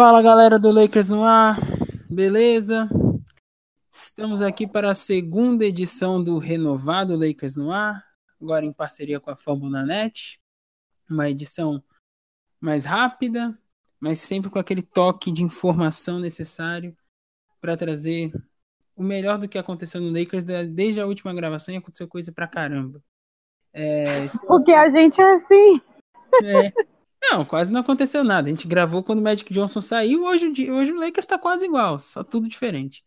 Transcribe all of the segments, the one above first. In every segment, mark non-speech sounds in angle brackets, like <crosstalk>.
Fala galera do Lakers no ar, beleza? Estamos aqui para a segunda edição do renovado Lakers no ar, agora em parceria com a Fambonanet. Uma edição mais rápida, mas sempre com aquele toque de informação necessário para trazer o melhor do que aconteceu no Lakers desde a última gravação e aconteceu coisa pra caramba. É, <laughs> Porque a gente é assim. É, não, quase não aconteceu nada. A gente gravou quando o Magic Johnson saiu. Hoje, hoje o Lakers está quase igual, só tudo diferente.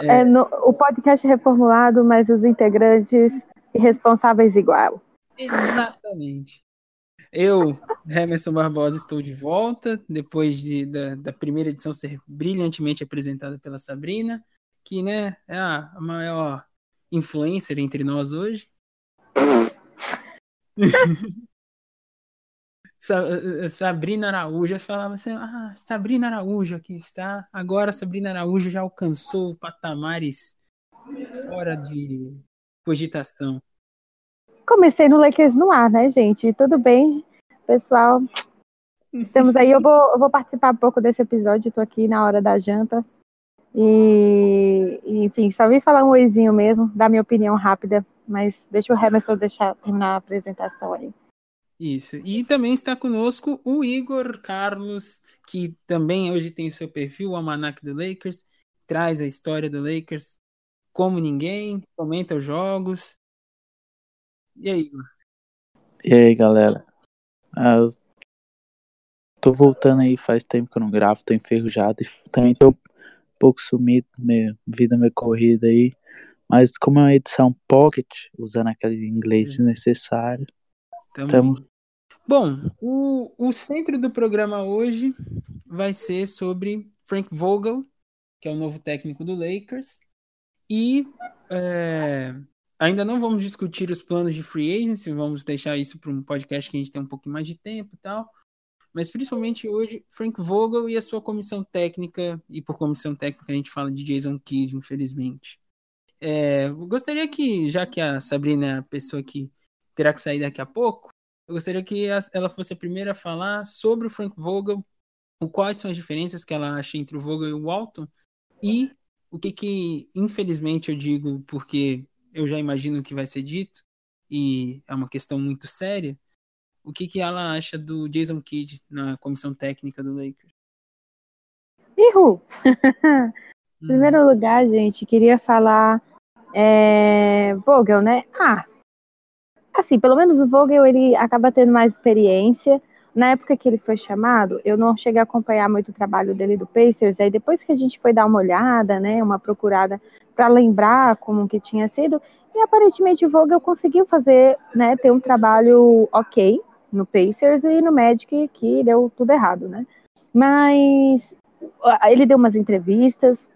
É, é no, o podcast reformulado, mas os integrantes responsáveis igual. Exatamente. Eu, Emerson Barbosa, estou de volta depois de, da, da, primeira edição ser brilhantemente apresentada pela Sabrina, que né, é a maior influencer entre nós hoje. <laughs> Eh, eh, Sabrina Araújo, eu falava assim, ah, Sabrina Araújo aqui está. Agora Sabrina Araújo já alcançou patamares fora de cogitação. Comecei no Lakers no ar, né, gente? Tudo bem, pessoal? Estamos aí, eu vou, eu vou participar um pouco desse episódio, estou aqui na hora da janta. E, enfim, só vim falar um oizinho mesmo, dar minha opinião rápida, mas deixa o Emerson deixar terminar a apresentação aí. Isso. E também está conosco o Igor Carlos, que também hoje tem o seu perfil, o Almanac do Lakers, traz a história do Lakers como ninguém, comenta os jogos. E aí, Igor? E aí, galera? Ah, eu tô voltando aí, faz tempo que eu não gravo, tô enferrujado e também tô um pouco sumido, minha vida meio corrida aí. Mas como é uma edição pocket, usando aquele inglês é. desnecessário, estamos Bom, o, o centro do programa hoje vai ser sobre Frank Vogel, que é o novo técnico do Lakers. E é, ainda não vamos discutir os planos de free agency, vamos deixar isso para um podcast que a gente tem um pouquinho mais de tempo e tal. Mas principalmente hoje, Frank Vogel e a sua comissão técnica, e por comissão técnica a gente fala de Jason Kidd, infelizmente. É, gostaria que, já que a Sabrina é a pessoa que terá que sair daqui a pouco, eu gostaria que ela fosse a primeira a falar sobre o Frank Vogel, quais são as diferenças que ela acha entre o Vogel e o Walton, e o que que, infelizmente, eu digo, porque eu já imagino o que vai ser dito, e é uma questão muito séria, o que que ela acha do Jason Kidd na comissão técnica do Lakers? Ihu! <laughs> em primeiro lugar, gente, queria falar é, Vogel, né? Ah, assim, pelo menos o Vogel ele acaba tendo mais experiência. Na época que ele foi chamado, eu não cheguei a acompanhar muito o trabalho dele do Pacers. Aí depois que a gente foi dar uma olhada, né, uma procurada para lembrar como que tinha sido, e aparentemente o Vogel conseguiu fazer, né, ter um trabalho ok no Pacers e no Magic que deu tudo errado, né? Mas ele deu umas entrevistas,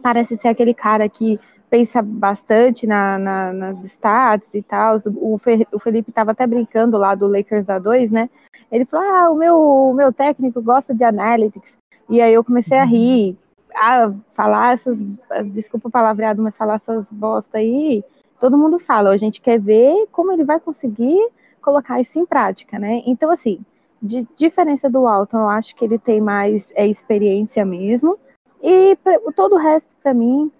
parece ser aquele cara que pensa bastante na, na, nas stats e tal. O, o Felipe estava até brincando lá do Lakers A2, né? Ele falou: Ah, o meu, o meu técnico gosta de analytics. E aí eu comecei a rir, a falar essas. Desculpa o palavreado, mas falar essas bosta aí. Todo mundo fala, a gente quer ver como ele vai conseguir colocar isso em prática, né? Então, assim, de diferença do Alton, eu acho que ele tem mais é, experiência mesmo. E pra, todo o resto, para mim,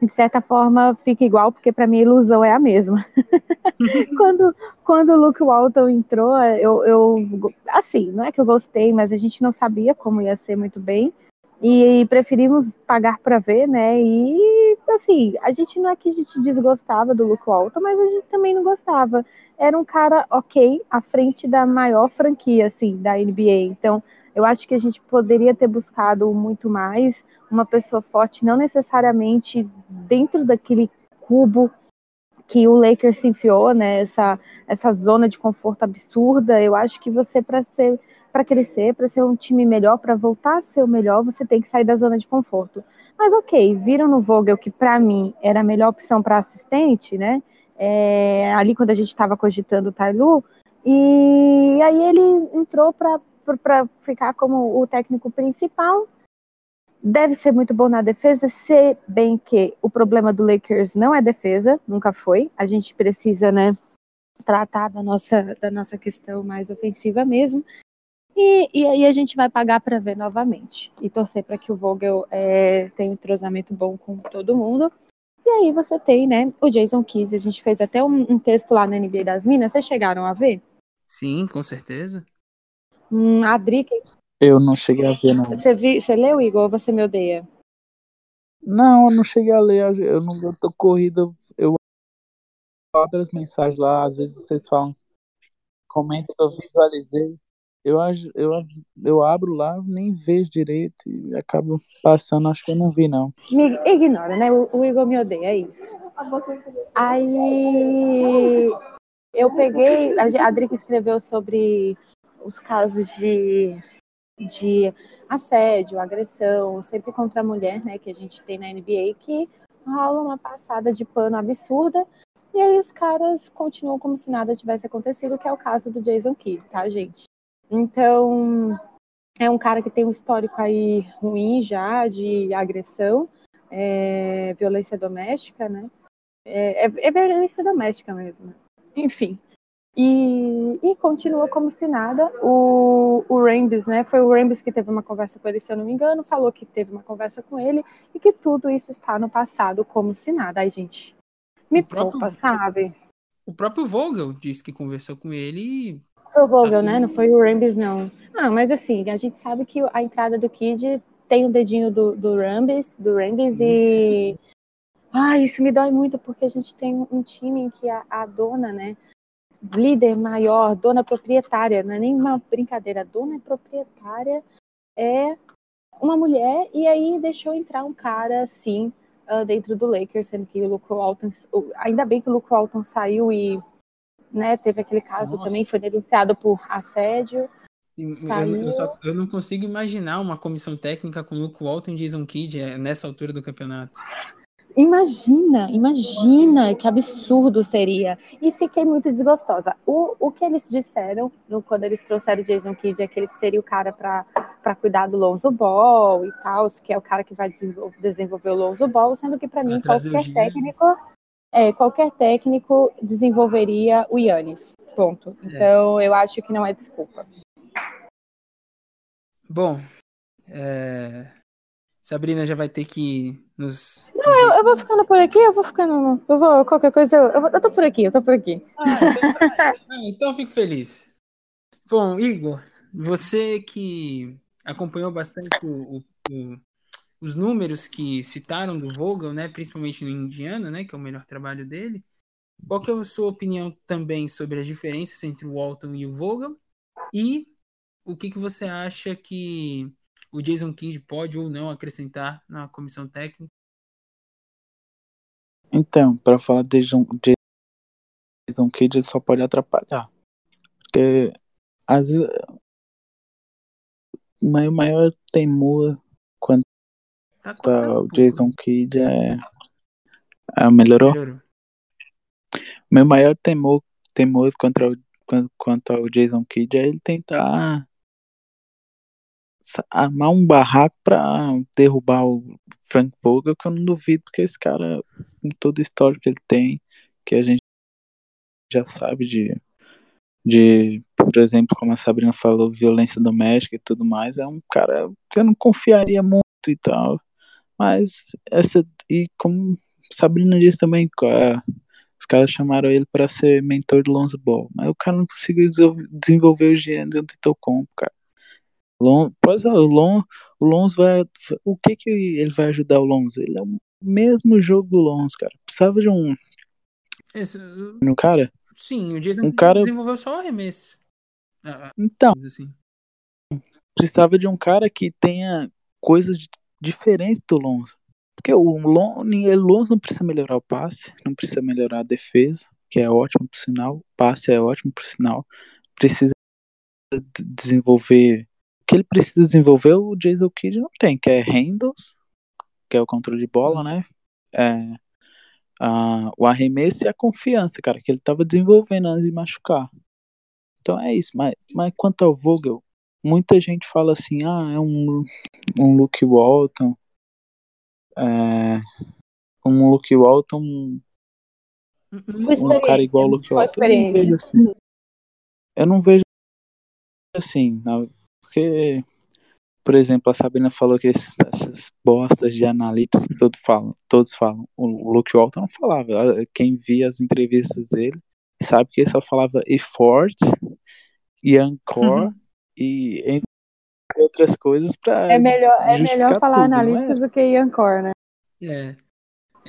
de certa forma fica igual, porque para mim a ilusão é a mesma. <laughs> quando, quando o Luke Walton entrou, eu, eu, assim, não é que eu gostei, mas a gente não sabia como ia ser muito bem. E preferimos pagar para ver, né? E assim, a gente não é que a gente desgostava do Luke Walton, mas a gente também não gostava. Era um cara ok à frente da maior franquia, assim, da NBA. Então, eu acho que a gente poderia ter buscado muito mais uma pessoa forte, não necessariamente dentro daquele cubo que o Lakers se enfiou, né? Essa, essa zona de conforto absurda. Eu acho que você, para ser para crescer, para ser um time melhor, para voltar a ser o melhor, você tem que sair da zona de conforto. Mas ok, viram no Vogel que para mim era a melhor opção para assistente, né? É, ali quando a gente estava cogitando o Tailu, e aí ele entrou para ficar como o técnico principal. Deve ser muito bom na defesa, se bem que o problema do Lakers não é defesa, nunca foi. A gente precisa, né, tratar da nossa, da nossa questão mais ofensiva mesmo. E, e aí a gente vai pagar para ver novamente. E torcer para que o Vogel é, tenha um entrosamento bom com todo mundo. E aí você tem, né, o Jason Kidd. A gente fez até um, um texto lá na NBA das Minas. Vocês chegaram a ver? Sim, com certeza. Hum, a Drica. Eu não cheguei a ver, não. Você, vi, você leu, Igor, ou você me odeia? Não, eu não cheguei a ler. Eu não eu tô corrida. Eu abro as mensagens lá, às vezes vocês falam. Comenta que eu visualizei eu, eu, eu abro lá, nem vejo direito e acabo passando, acho que eu não vi, não. Me ignora, né? O, o Igor me odeia, é isso. Aí eu peguei, a Drica escreveu sobre os casos de, de assédio, agressão, sempre contra a mulher, né, que a gente tem na NBA, que rola uma passada de pano absurda, e aí os caras continuam como se nada tivesse acontecido, que é o caso do Jason Kidd, tá, gente? Então, é um cara que tem um histórico aí ruim já de agressão, é, violência doméstica, né? É, é, é, violência doméstica mesmo. Enfim. E, e continua como se nada. O, o Rambis, né? Foi o Rambis que teve uma conversa com ele, se eu não me engano, falou que teve uma conversa com ele e que tudo isso está no passado como se nada. Aí, gente, me poupa, sabe? O próprio Vogel disse que conversou com ele e foi o Vogel, né? Não foi o Rambis, não. Ah, mas assim, a gente sabe que a entrada do Kid tem o um dedinho do, do Rambis, do Rambis e. Ah, isso me dói muito, porque a gente tem um time em que a, a dona, né? Líder maior, dona proprietária, não é nem uma brincadeira, dona proprietária é uma mulher, e aí deixou entrar um cara assim uh, dentro do Lakers, sendo que o Luke Walton. Ainda bem que o Luke Walton saiu e né? Teve aquele caso Nossa. também, foi denunciado por assédio. Eu, eu, só, eu, não consigo imaginar uma comissão técnica com Luke Walton e Jason Kidd é, nessa altura do campeonato. Imagina, imagina que absurdo seria. E fiquei muito desgostosa. O, o que eles disseram no, quando eles trouxeram o Jason Kidd é que ele seria o cara para cuidar do Lonzo Ball e tal, que é o cara que vai desenvolver, desenvolver o Lonzo Ball, sendo que para mim qualquer técnico é, qualquer técnico desenvolveria o Yannis. Ponto. É. Então, eu acho que não é desculpa. Bom, é... Sabrina já vai ter que nos. Não, eu, eu, vou ficando por aqui, eu vou ficando. Eu vou, qualquer coisa, eu, eu, eu tô por aqui, eu tô por aqui. Ah, então, <laughs> então eu fico feliz. Bom, Igor, você que acompanhou bastante o, o, os números que citaram do Vogel, né, principalmente no Indiana, né, que é o melhor trabalho dele. Qual que é a sua opinião também sobre as diferenças entre o Walton e o Vogel? E o que, que você acha que o Jason Kidd pode ou não acrescentar na comissão técnica? Então, para falar de Jason, Jason Kidd, ele só pode atrapalhar. Porque às vezes, o maior temor quando Tá, tá o Jason Kidd é. Ah, melhorou? melhorou? Meu maior temor, temor contra o, quanto ao Jason Kidd é ele tentar armar um barraco pra derrubar o Frank Vogel, que eu não duvido, porque esse cara, com todo o histórico que ele tem, que a gente já sabe de, de, por exemplo, como a Sabrina falou, violência doméstica e tudo mais, é um cara que eu não confiaria muito e tal. Mas essa e como Sabrina disse também, os caras chamaram ele para ser mentor do Lonzo Ball, mas o cara não conseguiu desenvolver os genes Antetokounmpo, cara. Lon, pois é, o, Lon, o Lonzo vai o que que ele vai ajudar o Lonzo? Ele é o mesmo jogo do Lonzo, cara. Precisava de um Esse, um cara? Sim, o Jason um cara desenvolveu só o arremesso. Ah, então, assim. precisava de um cara que tenha coisas de diferente do Lonzo. Porque o Lonzo não precisa melhorar o passe, não precisa melhorar a defesa, que é ótimo por sinal, o passe é ótimo por sinal, precisa desenvolver. O que ele precisa desenvolver, o Jason Kidd não tem, que é handles, que é o controle de bola, né? É, a, o arremesso e a confiança, cara, que ele tava desenvolvendo antes de machucar. Então é isso. Mas, mas quanto ao Vogel, muita gente fala assim, ah, é um, um Luke Walton. É, um Luke Walton. Um, um cara igual ao Luke Walton. Eu não vejo assim. Eu não vejo assim, porque, por exemplo, a Sabrina falou que esses, essas bostas de analistas que todos falam, todos falam. O Luke Walton não falava. Quem via as entrevistas dele sabe que ele só falava effort e encore uhum. e entre outras coisas para É melhor, é melhor falar tudo, analíticas é? do que encore, né? É.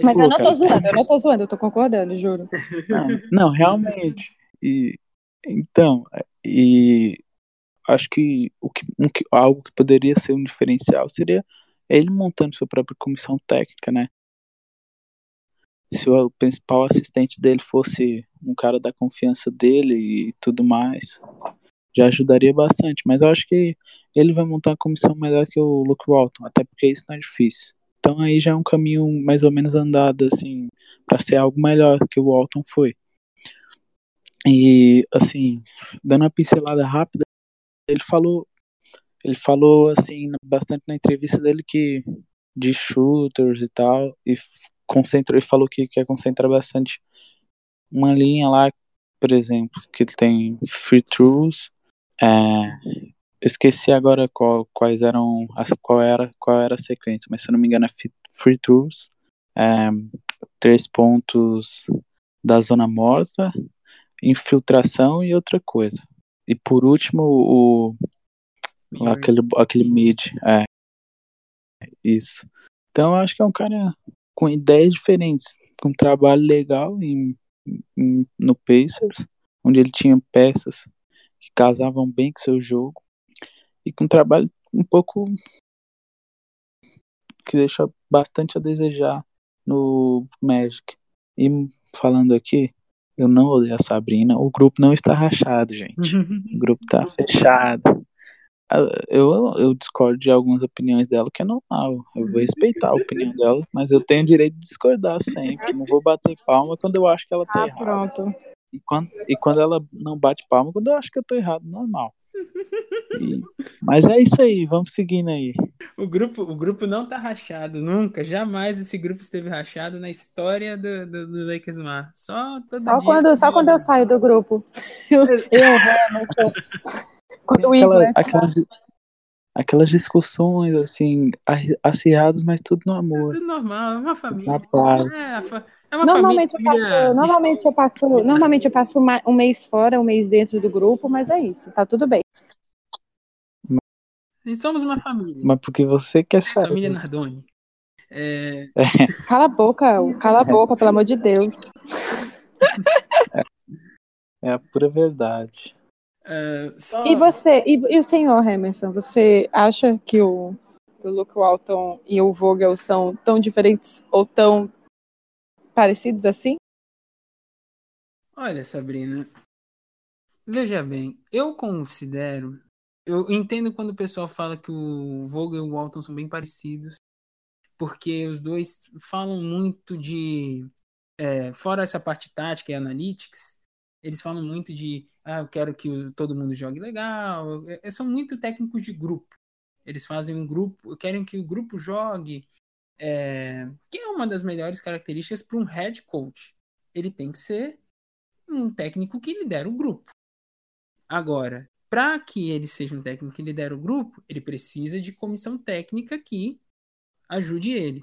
Mas Pô, eu não tô zoando, eu não tô zoando, eu tô concordando, juro. Não, não realmente. E, então, e acho que, o que, um, algo que poderia ser um diferencial seria ele montando sua própria comissão técnica, né? Se o principal assistente dele fosse um cara da confiança dele e tudo mais, já ajudaria bastante. Mas eu acho que ele vai montar uma comissão melhor que o Luke Walton, até porque isso não é difícil. Então aí já é um caminho mais ou menos andado, assim, para ser algo melhor que o Walton foi. E, assim, dando uma pincelada rápida, ele falou, ele falou, assim, bastante na entrevista dele que de shooters e tal, e concentrou, ele falou que quer concentrar bastante uma linha lá, por exemplo, que tem free throws, é, esqueci agora qual, quais eram qual era qual era a sequência, mas se eu não me engano é free throws, é, três pontos da zona morta, infiltração e outra coisa. E por último o, aquele aquele mid, é isso. Então eu acho que é um cara com ideias diferentes, com um trabalho legal em, em, no Pacers, onde ele tinha peças que casavam bem com seu jogo e com um trabalho um pouco que deixa bastante a desejar no Magic. E falando aqui, eu não odeio a Sabrina, o grupo não está rachado, gente. <laughs> o grupo está fechado. Ah, eu, eu discordo de algumas opiniões dela, que é normal. Eu vou respeitar a opinião dela, mas eu tenho o direito de discordar sempre. Não vou bater palma quando eu acho que ela tá ah, errada. Pronto. E quando, e quando ela não bate palma, quando eu acho que eu tô errado, normal. E, mas é isso aí, vamos seguindo aí. O grupo, o grupo não tá rachado, nunca, jamais esse grupo esteve rachado na história do, do, do Lakers Mar. Só todo só dia. Quando, só quando eu saio do grupo. Eu, eu quando Aquela, aquelas, aquelas discussões assim, acirradas, mas tudo no amor. Tudo normal, é uma família. Na paz. É, é uma normalmente família. Eu passo, normalmente eu passo, normalmente eu passo um mês fora, um mês dentro do grupo, mas é isso, tá tudo bem. E somos uma família. Mas porque você quer saber. Família Nardoni. É... Cala a boca, cala a boca, pelo amor de Deus. É, a pura verdade. Uh, só... E você, e, e, o senhor Emerson, você acha que o, que o Luke Walton e o Vogel são tão diferentes ou tão parecidos assim? Olha, Sabrina, veja bem, eu considero eu entendo quando o pessoal fala que o Vogel e o Walton são bem parecidos, porque os dois falam muito de. É, fora essa parte tática e analytics, eles falam muito de. Ah, eu quero que todo mundo jogue legal. É, são muito técnicos de grupo. Eles fazem um grupo, querem que o grupo jogue. É, que é uma das melhores características para um head coach. Ele tem que ser um técnico que lidera o grupo. Agora, para que ele seja um técnico que lidera o grupo, ele precisa de comissão técnica que ajude ele.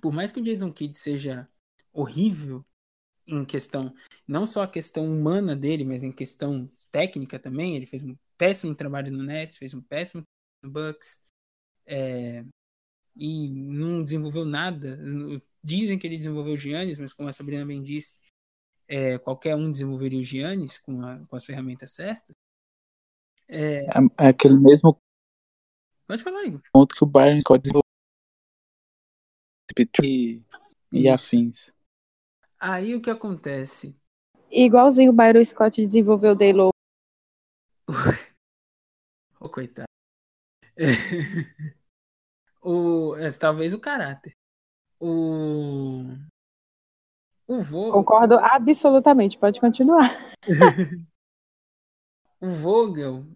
Por mais que o Jason Kidd seja horrível em questão, não só a questão humana dele, mas em questão técnica também, ele fez um péssimo trabalho no Nets, fez um péssimo no Bucks, é, e não desenvolveu nada. Dizem que ele desenvolveu o Giannis, mas como a Sabrina bem disse, é, qualquer um desenvolveria o Giannis com, a, com as ferramentas certas. É... é... é aquele mesmo Pode falar, Igor. ponto que o Byron Scott desenvolveu e, e afins. Aí o que acontece? Igualzinho o Byron Scott desenvolveu o Daylo. <laughs> coitado. <laughs> o, é, talvez o caráter. O. O Vogel. Concordo absolutamente, pode continuar. <laughs> o Vogel,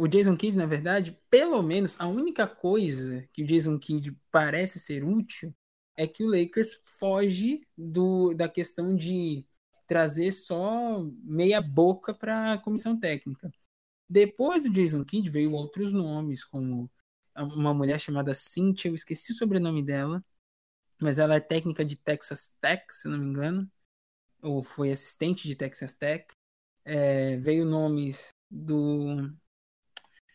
o Jason Kidd, na verdade, pelo menos a única coisa que o Jason Kidd parece ser útil é que o Lakers foge do, da questão de trazer só meia boca para a comissão técnica. Depois do Jason Kidd veio outros nomes, como uma mulher chamada Cynthia, eu esqueci o sobrenome dela, mas ela é técnica de Texas Tech, se não me engano, ou foi assistente de Texas Tech. É, veio nomes do.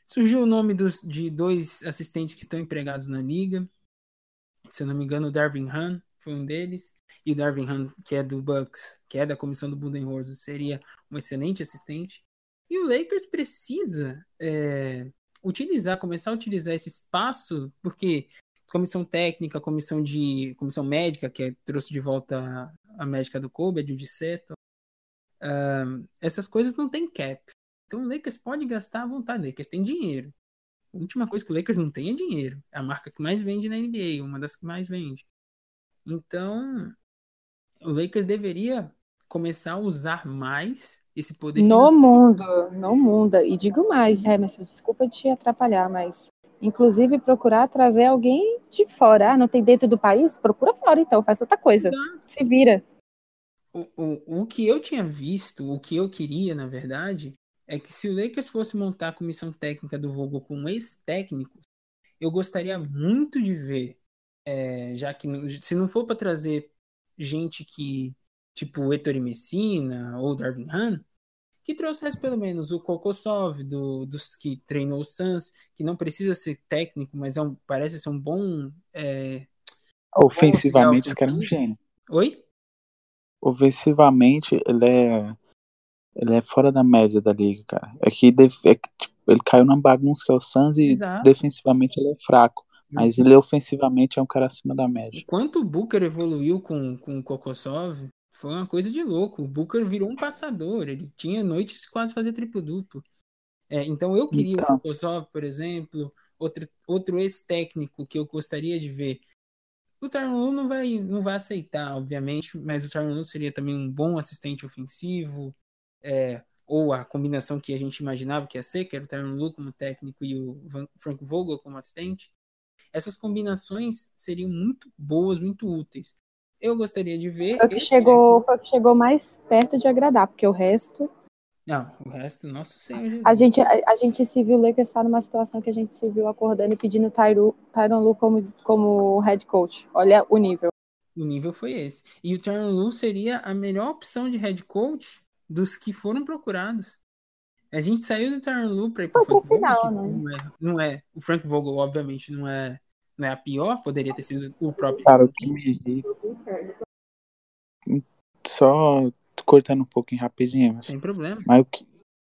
Surgiu o nome dos, de dois assistentes que estão empregados na liga. Se eu não me engano, o Darvin Han foi um deles. E o Darvin Han, que é do Bucks, que é da comissão do Budenholzer, seria um excelente assistente. E o Lakers precisa é, utilizar, começar a utilizar esse espaço, porque comissão técnica, comissão de comissão médica, que é, trouxe de volta a, médica do Kobe, a Judy Seto, uh, essas coisas não tem cap. Então o Lakers pode gastar à vontade, o Lakers tem dinheiro. A última coisa que o Lakers não tem é dinheiro. É a marca que mais vende na NBA, uma das que mais vende. Então, o Lakers deveria começar a usar mais esse poder no mundo, no mundo. E digo mais, Emerson, desculpa te atrapalhar, mas inclusive procurar trazer alguém de fora. Ah, não tem dentro do país? Procura fora, então, faz outra coisa. Exato. Se vira. O, o, o que eu tinha visto, o que eu queria, na verdade, é que se o Lakers fosse montar a comissão técnica do Vogel com ex-técnicos, eu gostaria muito de ver, é, já que se não for para trazer gente que tipo Ettore Messina ou Darvin Han, que trouxesse pelo menos o Kokosov, do, dos que treinou o Suns, que não precisa ser técnico, mas é um, parece ser um bom. É, Ofensivamente, esse cara é um gênio. Oi? Ofensivamente, ele é. Ele é fora da média da liga, cara. É que, é que tipo, ele caiu na bagunça que é o Suns e Exato. defensivamente ele é fraco. Mas ele ofensivamente é um cara acima da média. Quanto o Booker evoluiu com, com o Kokosov, foi uma coisa de louco. O Booker virou um passador. Ele tinha noites quase fazer triplo-duplo. É, então eu queria então. o Kozov, por exemplo, outro, outro ex-técnico que eu gostaria de ver. O Tyronn não vai, não vai aceitar, obviamente, mas o Tyronn seria também um bom assistente ofensivo, é, ou a combinação que a gente imaginava que ia ser, que era o Tyronn como técnico e o Frank Vogel como assistente. Essas combinações seriam muito boas, muito úteis eu gostaria de ver. Foi o que, chegou, foi que chegou mais perto de agradar, porque o resto. Não, o resto, nossa senhora. A gente, a, a, gente se viu Lakers estar numa situação que a gente se viu acordando e pedindo Tyron, Tyron Lu como, como head coach. Olha o nível. O nível foi esse. E o Tyron Lu seria a melhor opção de head coach dos que foram procurados. A gente saiu do Tyron Lu para ir para o Frank final, Vogel, né? não, é, não é. O Frank Vogel, obviamente, não é não é a pior, poderia ter sido o próprio. Cara, o que me Só cortando um pouquinho rapidinho. Sem problema. Mas o que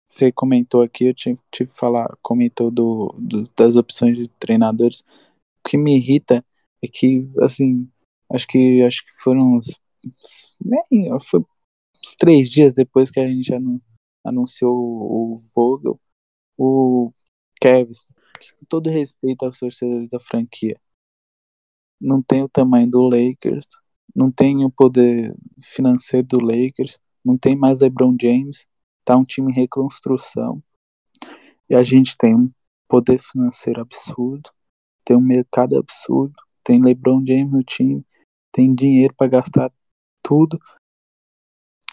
você comentou aqui, eu tive, tive que falar, comentou do, do, das opções de treinadores. O que me irrita é que, assim, acho que acho que foram uns. Nem, foi uns três dias depois que a gente já anunciou o Vogel, o Kevin, com todo respeito aos torcedores da franquia, não tem o tamanho do Lakers, não tem o poder financeiro do Lakers, não tem mais LeBron James, tá um time em reconstrução. E a gente tem um poder financeiro absurdo, tem um mercado absurdo, tem LeBron James no time, tem dinheiro para gastar tudo.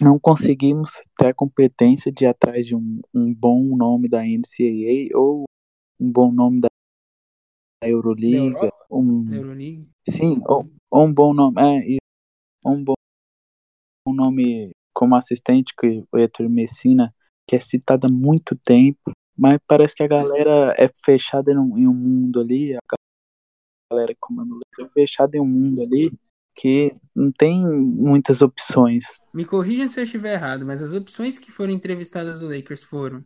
Não conseguimos ter a competência de ir atrás de um, um bom nome da NCAA ou um bom nome da Euroliga, um Euroliga? sim, ou, ou, um bom nome, é, um bom um nome como assistente que o Heitor Messina, que é citado há muito tempo, mas parece que a galera é fechada em um, em um mundo ali, a galera comanda é fechada em um mundo ali que não tem muitas opções. Me corrijam se eu estiver errado, mas as opções que foram entrevistadas do Lakers foram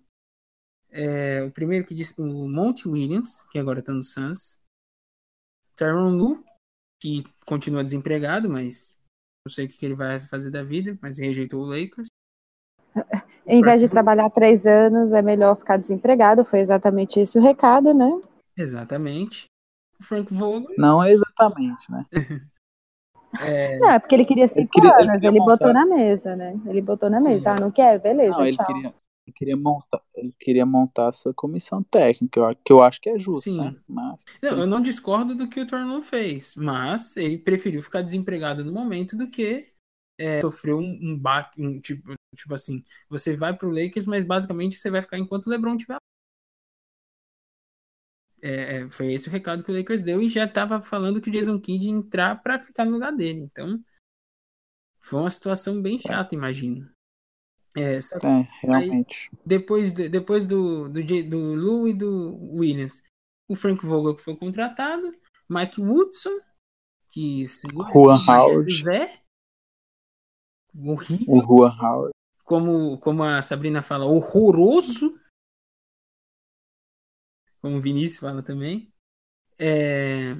é, o primeiro que disse o Monty Williams, que agora está no Suns. Tyron Lu, que continua desempregado, mas não sei o que ele vai fazer da vida, mas rejeitou o Lakers. Em vez de trabalhar três anos, é melhor ficar desempregado. Foi exatamente esse o recado, né? Exatamente. O Frank Vogel. Não é exatamente, né? <laughs> É, Não, é porque ele queria cinco queria- ele anos, queria ele botou na mesa, né? Ele botou na Sim. mesa. Ah, não quer? Beleza, Não, ele tchau. queria, ele queria montar, ele queria montar a sua comissão técnica, que eu acho que é justo, Sim. né? Mas Não, eu não discordo do que o Tornado fez, mas ele preferiu ficar desempregado no momento do que é, sofrer um, um baque, um, tipo, tipo assim, você vai pro Lakers, mas basicamente você vai ficar enquanto o LeBron tiver lá. É, é, foi esse o recado que o Lakers deu e já tava falando que o Jason Kidd ia entrar pra ficar no lugar dele. Então, foi uma situação bem chata, imagino. É, só que é, realmente. depois, do- depois do, do, do Lu e do Williams, o Frank Vogel que foi contratado, Mike Woodson, que segura Juan Howard. José, horrível, O Juan Howard. como, como a Sabrina fala, horroroso, como o Vinícius fala também. É,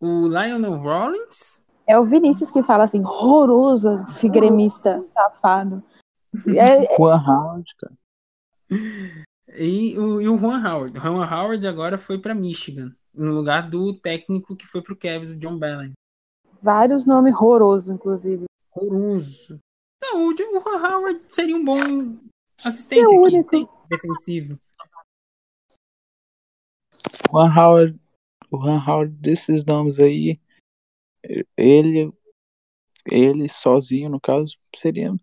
o Lionel Rollins, É o Vinícius que fala assim, horroroso, gremista, safado. <laughs> É, Juan Howard, cara. E o, e o Juan Howard. O Juan Howard agora foi para Michigan, no lugar do técnico que foi pro Cavs, o John Belen. vários nomes horrorosos, inclusive. Horroroso. Não, o Juan Howard seria um bom assistente É aqui, único. Juan Howard, o Howard desses nomes aí, ele, ele sozinho, no caso, seria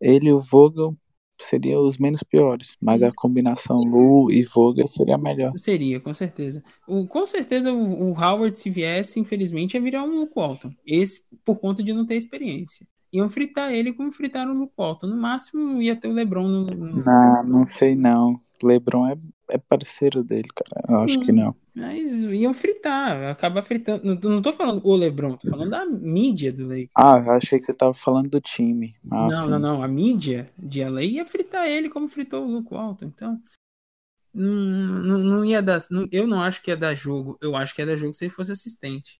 ele e o Vogel seriam os menos piores, mas a combinação Lu e Vogel seria melhor. Seria, com certeza. O, com certeza o, o Howard, se viesse, infelizmente, ia virar um Luke Walton. Esse, por conta de não ter experiência. Iam fritar ele como fritaram o Luke Walton. No máximo, ia ter o LeBron no, no- Não, não sei não. LeBron é, é parceiro dele, cara. Eu acho que não. Mas iam fritar, acabar fritando. Não, não tô falando o LeBron, tô falando da mídia do Lakers. Ah, eu achei que você tava falando do time. Ah, não, sim. não, não. A mídia de LA ia fritar ele como fritou o Luke Walton. Então, não, não, não ia dar. eu não acho que ia dar jogo. Eu acho que ia dar jogo se ele fosse assistente.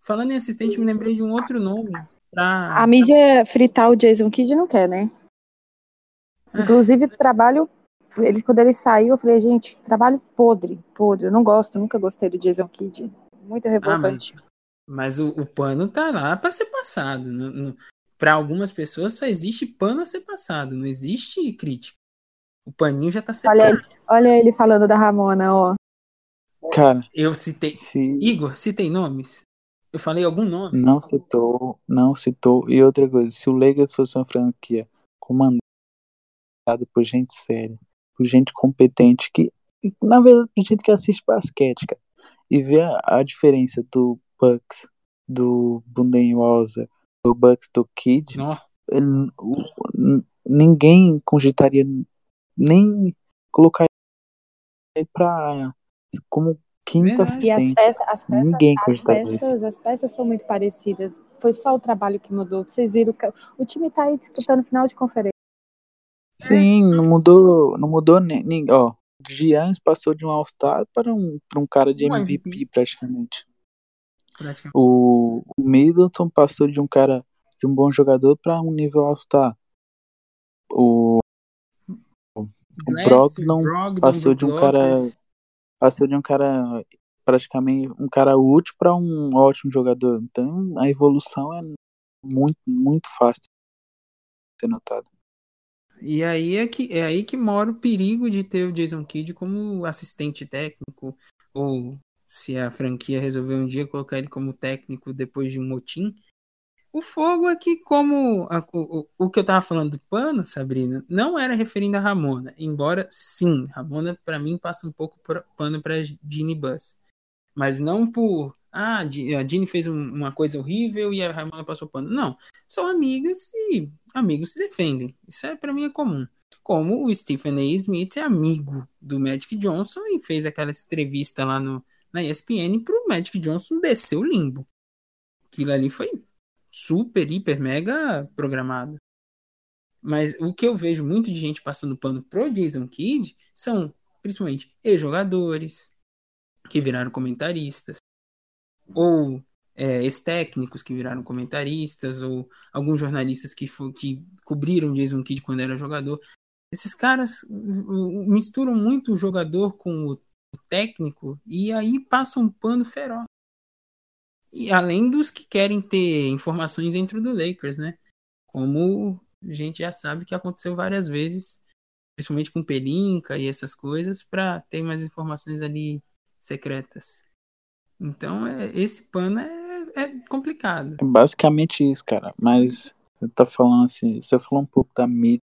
Falando em assistente, me lembrei de um outro nome. Pra... A mídia fritar o Jason Kidd não quer, né? Inclusive, trabalho. Ele, quando ele saiu, eu falei, gente, trabalho podre, podre. Eu não gosto, nunca gostei do Jason Kidd. Muito Ah, revoltante. mas, mas o, o pano tá lá para ser passado. Para algumas pessoas só existe pano a ser passado, não existe crítica. O paninho já tá Olha separado. ele, olha ele falando da Ramona, ó. Cara, Eu citei. se Igor, citei nomes? Eu falei algum nome? não citou, não citou. E outra coisa, se o Lakers fosse uma franquia comandada por gente séria, por gente competente, que na verdade por gente que assiste basquete, cara, e vê a, a diferença do Bucks, do Budenholzer, do Bucks do Kid, ele- o- ninguém cogitaria nem colocar ele pra como quinta Verdade. E as assistente. peças, as peças, Ninguém as peças, as peças são muito parecidas. Foi só o trabalho que mudou. Vocês viram que o time tá aí disputando final de conferência. Sim, não mudou, não mudou nem, nem ó. Giannis passou de um All-Star para um, para um cara de MVP, MVP. praticamente. Praticamente. O, o Middleton passou de um cara de um bom jogador para um nível All-Star. O Bledsoe, Brogdon Brogdon, passou de um cara-. Passou de um cara praticamente um cara útil para um ótimo jogador. Então a evolução é muito muito fácil de ser notada. E aí é, que, é aí que mora o perigo de ter o Jason Kidd como assistente técnico, ou se a franquia resolver um dia colocar ele como técnico depois de um motim. O fogo é que, como a- o, o- o que eu tava falando do pano, Sabrina, não era referindo a Ramona, embora sim, Ramona para mim passa um pouco por- pano para Ginny Bus. Mas não por. Ah, a Ginny fez um- uma coisa horrível e a Ramona passou pano. Não. São amigas e amigos se defendem. Isso é para mim é comum. Como o Stephen A. Smith é amigo do Magic Johnson e fez aquela entrevista lá no, na ESPN pro Magic Johnson descer o limbo. Aquilo ali foi super, hiper, mega programado. Mas o que eu vejo muito de gente passando pano pro Jason Kidd são, principalmente, ex-jogadores que viraram comentaristas, ou é, ex-técnicos que viraram comentaristas, ou alguns jornalistas que, que cobriram Jason Kidd quando era jogador. Esses caras misturam muito o jogador com o técnico e aí passam um pano feroz. E além dos que querem ter informações dentro do Lakers, né? Como a gente já sabe que aconteceu várias vezes, principalmente com Pelinka e essas coisas, para ter mais informações ali secretas. Então, é, esse pano é, é complicado. É basicamente isso, cara. Mas você tá falando assim, você falou um pouco da mídia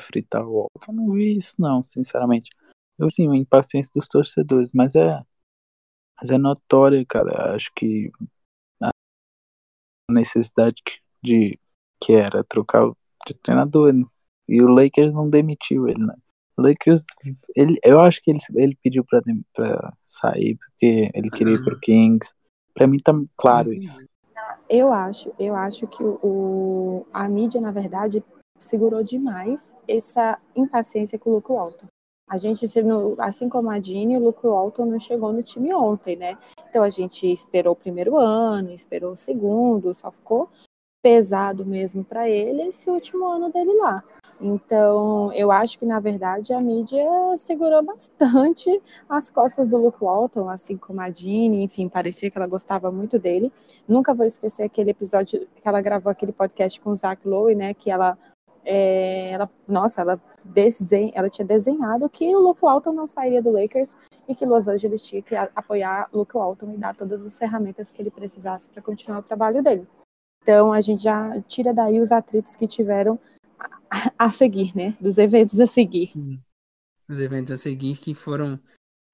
fritar o. Eu não vi isso, não, sinceramente. Eu sim, a impaciência dos torcedores, mas é. Mas é notória, cara. Acho que a necessidade de que era trocar de treinador. Né? E o Lakers não demitiu ele, né? O Lakers, ele, eu acho que ele, ele pediu pra, pra sair porque ele queria ir pro Kings. Pra mim tá claro isso. Eu acho, eu acho que o, a mídia, na verdade, segurou demais essa impaciência com o Luke Walton. A gente, assim como a Dini, o Luke Walton não chegou no time ontem, né? Então a gente esperou o primeiro ano, esperou o segundo, só ficou pesado mesmo para ele esse último ano dele lá. Então, eu acho que na verdade a mídia segurou bastante as costas do Luke Walton, assim como a Jeannie, enfim, parecia que ela gostava muito dele. Nunca vou esquecer aquele episódio que ela gravou aquele podcast com o Zach Lowe, né, que ela é, ela, nossa, ela, desenha, ela tinha desenhado que o Luke Walton não sairia do Lakers e que Los Angeles tinha que apoiar Luke Walton e dar todas as ferramentas que ele precisasse para continuar o trabalho dele. Então, a gente já tira daí os atritos que tiveram a, a seguir, né? Dos eventos a seguir. Sim. Os eventos a seguir que foram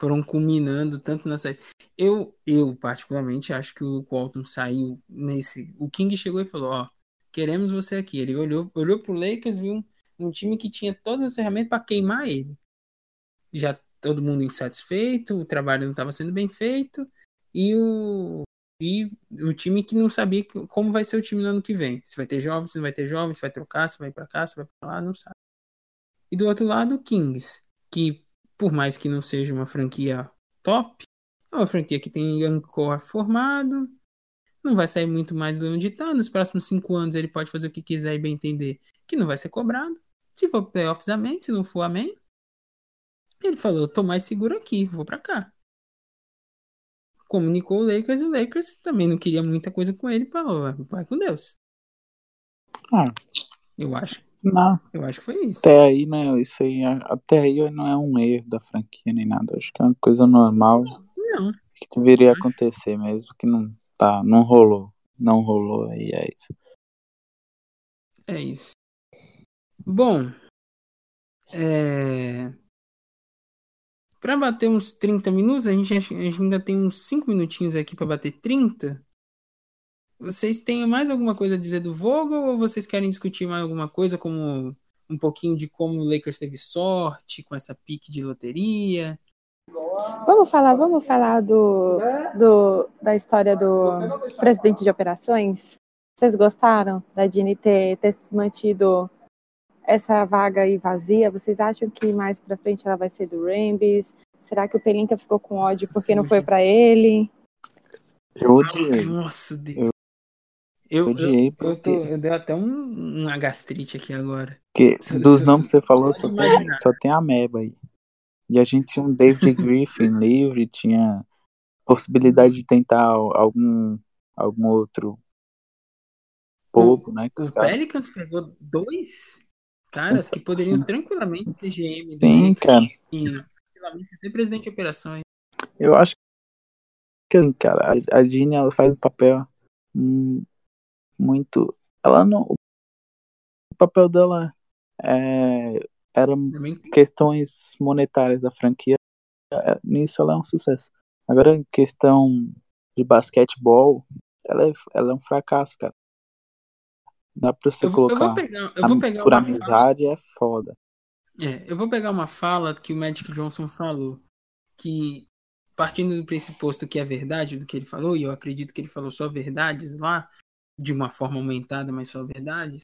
foram culminando tanto na série. Eu, eu particularmente acho que o Walton saiu nesse. O King chegou e falou: Ó, queremos você aqui. Ele olhou, olhou pro Lakers, viu um, um time que tinha todas as ferramentas para queimar ele. Já todo mundo insatisfeito, o trabalho não estava sendo bem feito e o e o time que não sabia como vai ser o time no ano que vem. Se vai ter jovens, se não vai ter jovens, se vai trocar, se vai para cá, se vai para lá, não sabe. E do outro lado, o Kings, que por mais que não seja uma franquia top, é uma franquia que tem core formado, não vai sair muito mais do onde está. Nos próximos cinco anos ele pode fazer o que quiser e bem entender, que não vai ser cobrado. Se for playoffs, amém. Se não for, amém. Ele falou, eu tô mais seguro aqui, vou para cá comunicou o Lakers e o Lakers também não queria muita coisa com ele, falou, vai com Deus. Ah, eu acho. Não. Eu acho que foi isso. Até aí, né? Isso aí, até aí não é um erro da franquia nem nada. Acho que é uma coisa normal. Não. Que deveria acontecer mesmo, que não tá, não rolou. Não rolou aí, é isso. É isso. Bom, é... Para bater uns 30 minutos, a gente, a gente ainda tem uns 5 minutinhos aqui para bater 30. Vocês têm mais alguma coisa a dizer do Vogel ou vocês querem discutir mais alguma coisa, como um pouquinho de como o Lakers teve sorte com essa pique de loteria? Vamos falar, vamos falar do, do, da história do presidente de operações? Vocês gostaram da Dini ter, ter se mantido essa vaga aí vazia, vocês acham que mais para frente ela vai ser do Rambis? Será que o Pelinka ficou com ódio Nossa, porque não foi para ele? Eu odiei. Nossa, Deus. Eu, eu odiei eu, porque... eu, tô, eu dei até um, uma gastrite aqui agora. Que, dos nomes que você falou, só tem, só tem a Meba aí. E a gente tinha um David <laughs> Griffin livre, tinha possibilidade de tentar algum, algum outro pouco, né? o Pelicans pegou dois? caras que poderiam tranquilamente ter GM Sim, cara. e tranquilamente ter presidente de operações. Eu acho que, cara, a Jeanne ela faz um papel muito. Ela não. O papel dela é, era questões monetárias da franquia. É, nisso ela é um sucesso. Agora, em questão de basquetebol, ela é, ela é um fracasso, cara. Dá pra você eu colocar. Eu vou pegar, eu vou pegar por amizade fala, é foda. É, eu vou pegar uma fala que o Magic Johnson falou. Que, partindo do pressuposto que é verdade do que ele falou, e eu acredito que ele falou só verdades lá, de uma forma aumentada, mas só verdades.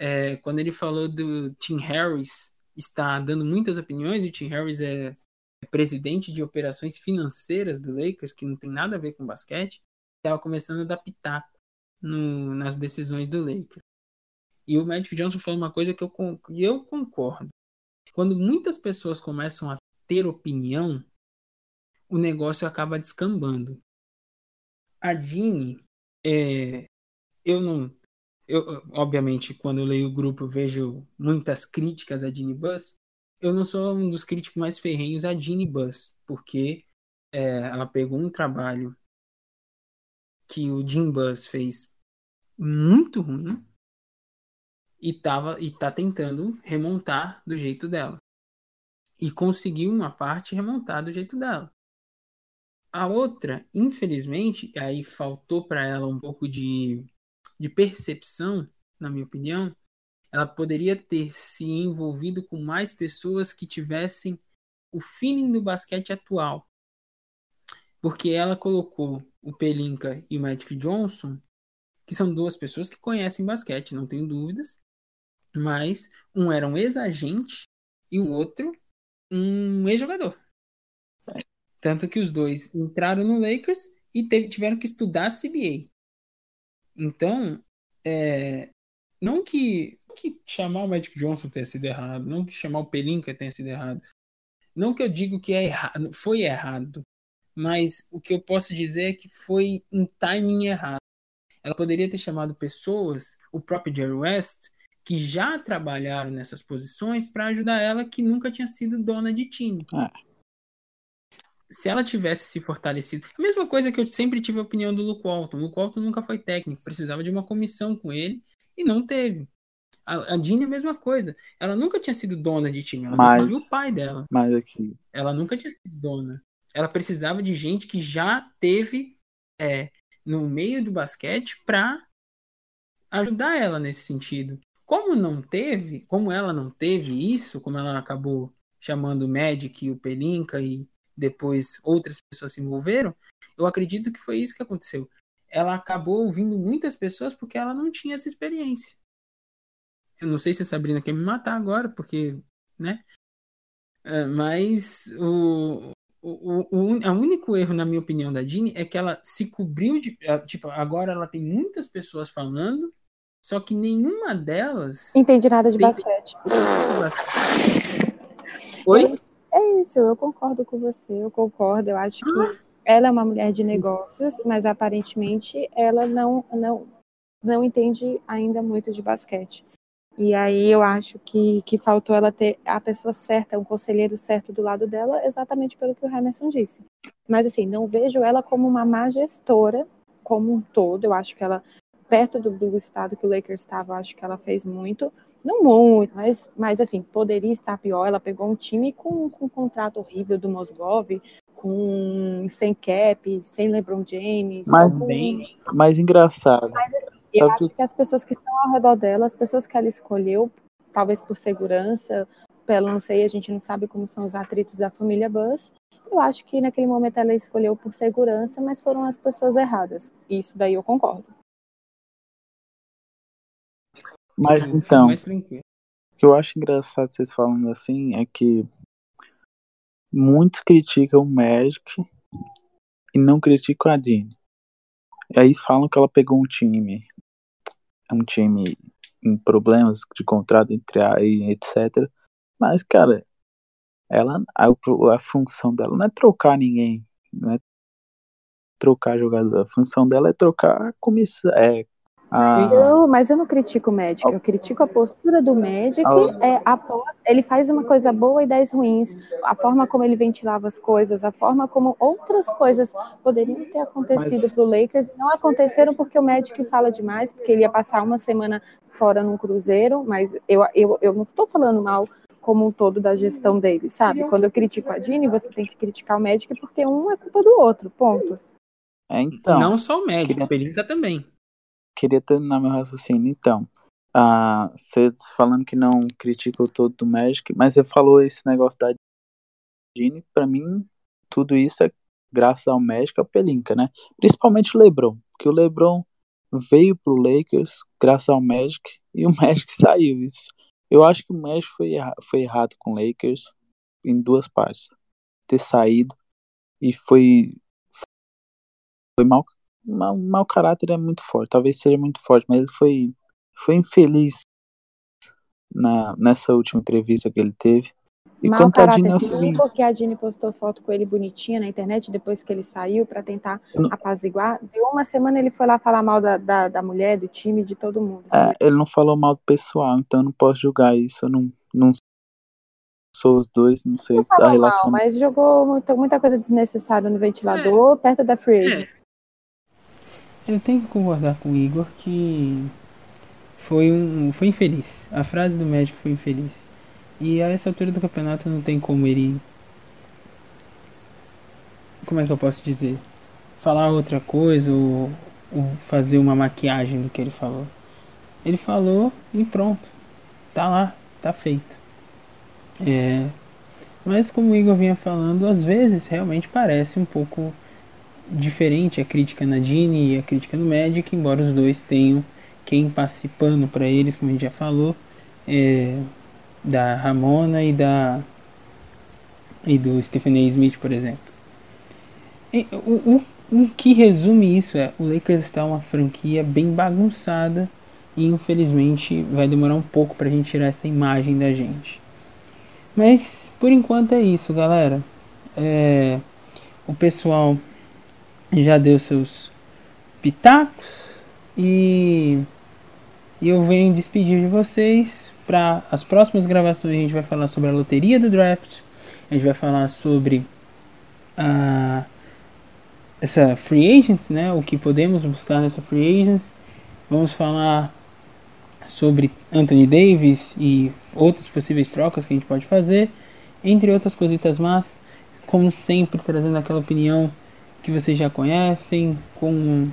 É, quando ele falou do Tim Harris está dando muitas opiniões, o Tim Harris é, é presidente de operações financeiras do Lakers, que não tem nada a ver com basquete. estava começando a dar pitaco no, nas decisões do Lakers. E o Magic Johnson falou uma coisa que eu, que eu concordo. Quando muitas pessoas começam a ter opinião, o negócio acaba descambando. A Dini, é, eu não. Eu, obviamente, quando eu leio o grupo, vejo muitas críticas a Dini Bus. Eu não sou um dos críticos mais ferrenhos a Dini Bus, porque é, ela pegou um trabalho que o Jim Bus fez muito ruim e tava e tá tentando remontar do jeito dela. E conseguiu uma parte remontar do jeito dela. A outra, infelizmente, aí faltou para ela um pouco de, de percepção, na minha opinião. Ela poderia ter se envolvido com mais pessoas que tivessem o feeling do basquete atual. Porque ela colocou o Pelinka e o Magic Johnson, que são duas pessoas que conhecem basquete, não tenho dúvidas, mas um era um ex-agente e o outro um ex-jogador. Tanto que os dois entraram no Lakers e teve, tiveram que estudar a CBA. Então, é, não que, que chamar o Magic Johnson tenha sido errado, não que chamar o Pelinka tenha sido errado, não que eu digo que é errado, foi errado, mas o que eu posso dizer é que foi um timing errado. Ela poderia ter chamado pessoas, o próprio Jerry West, que já trabalharam nessas posições para ajudar ela que nunca tinha sido dona de time. É. Se ela tivesse se fortalecido. A mesma coisa que eu sempre tive a opinião do Luke Walton. O Luke Walton nunca foi técnico, precisava de uma comissão com ele e não teve. A, a Jean é a mesma coisa. Ela nunca tinha sido dona de time, ela Mas- viu o pai dela. Mas aqui, Ela nunca tinha sido dona. Ela precisava de gente que já teve é, no meio do basquete para ajudar ela nesse sentido. Como não teve, como ela não teve isso, como ela acabou chamando o Magic e o Pelinka e depois outras pessoas se envolveram, eu acredito que foi isso que aconteceu. Ela acabou ouvindo muitas pessoas porque ela não tinha essa experiência. Eu não sei se a Sabrina quer me matar agora, porque, né? É, mas o, o, o, o único erro, na minha opinião, da Jeannie é que ela se cobriu de. ela, Tipo, agora ela tem muitas pessoas falando, só que nenhuma delas. Entendi nada de Tem- basquete. Oi? É isso, eu concordo com você, eu concordo. Eu acho que ela é uma mulher de negócios, mas aparentemente ela não, não, não entende ainda muito de basquete. E aí eu acho que, que faltou ela ter a pessoa certa, um conselheiro certo do lado dela, exatamente pelo que o Emerson disse. Mas assim, não vejo ela como uma má gestora como um todo. Eu acho que ela, perto do, do estado que o Lakers estava, acho que ela fez muito. Não muito, mas, mas assim, poderia estar pior. Ela pegou um time com, com um contrato horrível do Mosgov, com sem cap, sem LeBron James. Mas com- Bem, mais engraçado. eu Sabe acho que as pessoas que estão ao redor dela, as pessoas que ela escolheu, talvez por segurança, pelo não sei, a gente não sabe como são os atritos da família Buzz. Eu acho que naquele momento ela escolheu por segurança, mas foram as pessoas erradas. Isso daí eu concordo. Mas foi então, o que eu acho engraçado vocês falando assim é que muitos criticam o Magic e não criticam a Jean. E aí falam que ela pegou um time, um time em problemas de contrato entre a e etc. Mas, cara, ela a, a função dela não é trocar ninguém, não é trocar jogador. A função dela é trocar a comissão, é a, Eu, mas eu não critico o médico, eu critico a postura do médico. É, após, ele faz uma coisa boa e dez ruins. A forma como ele ventilava as coisas, a forma como outras coisas poderiam ter acontecido Mas- para o Lakers não aconteceram porque o médico fala demais, porque ele ia passar uma semana fora num cruzeiro. Mas eu, eu, eu não estou falando mal como um todo da gestão dele, sabe? Quando eu critico a Dini, você tem que criticar o médico porque um é culpa do outro, ponto. é então. não só o médico, o Pelinka também. Queria terminar meu raciocínio. Então, ah, você falando que não critica o todo do Magic, mas você falou esse negócio da Gini, pra mim, tudo isso é graças ao Magic e ao Pelinka, né? Principalmente o LeBron, porque o LeBron veio pro Lakers graças ao Magic e o <laughs> Magic saiu. Isso. Eu acho que o Magic foi, erra foi errado com o Lakers em duas partes. Ter saído e foi foi mal mau, mau caráter é muito forte, talvez seja muito forte, mas ele foi, foi infeliz na, nessa última entrevista que ele teve. E Mau quanto a caráter Dini é o seguinte, porque a Dini postou foto com ele bonitinha na internet depois que ele saiu pra tentar não- apaziguar. Deu uma semana ele foi lá falar mal da, da, da mulher, do time, de todo mundo. assim. é, ele não falou mal do pessoal, então eu não posso julgar isso, eu não, não sou os dois, não sei Não a relação. mal, mas jogou muita, muita coisa desnecessária no ventilador, perto da free agent. Eu tenho que concordar com o Igor que foi um foi infeliz. A frase do médico foi infeliz. E a essa altura do campeonato não tem como ele como é que eu posso dizer? Falar outra coisa ou, ou fazer uma maquiagem do que ele falou. Ele falou e pronto. Tá lá, tá feito. É, mas como o Igor vinha falando, às vezes realmente parece um pouco diferente a crítica na Dini e a crítica no Magic, embora os dois tenham quem passe pano para eles, como a gente já falou, é, da Ramona e da e do Stephen A. Smith, por exemplo. E o, o, o que resume isso é o Lakers está uma franquia bem bagunçada e infelizmente vai demorar um pouco para a gente tirar essa imagem da gente. Mas por enquanto é isso, galera. É, o pessoal já deu seus pitacos e, eu venho despedir de vocês. Para as próximas gravações a gente vai falar sobre a loteria do draft, a gente vai falar sobre a essa free agents, né? O que podemos buscar nessa free agents. Vamos falar sobre Anthony Davis e outras possíveis trocas que a gente pode fazer, entre outras coisitas más, como sempre trazendo aquela opinião que vocês já conhecem, com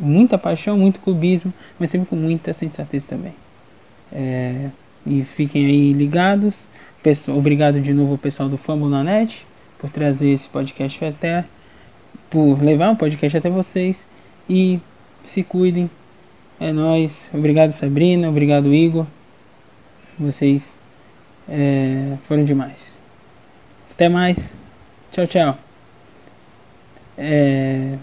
muita paixão, muito clubismo, mas sempre com muita sensatez também. É, e fiquem aí ligados. Obrigado de novo ao pessoal do na Net por trazer esse podcast até, por levar um podcast até vocês e se cuidem. É nóis. Obrigado Sabrina, obrigado Igor. Vocês é, foram demais. Até mais. Tchau, tchau. É,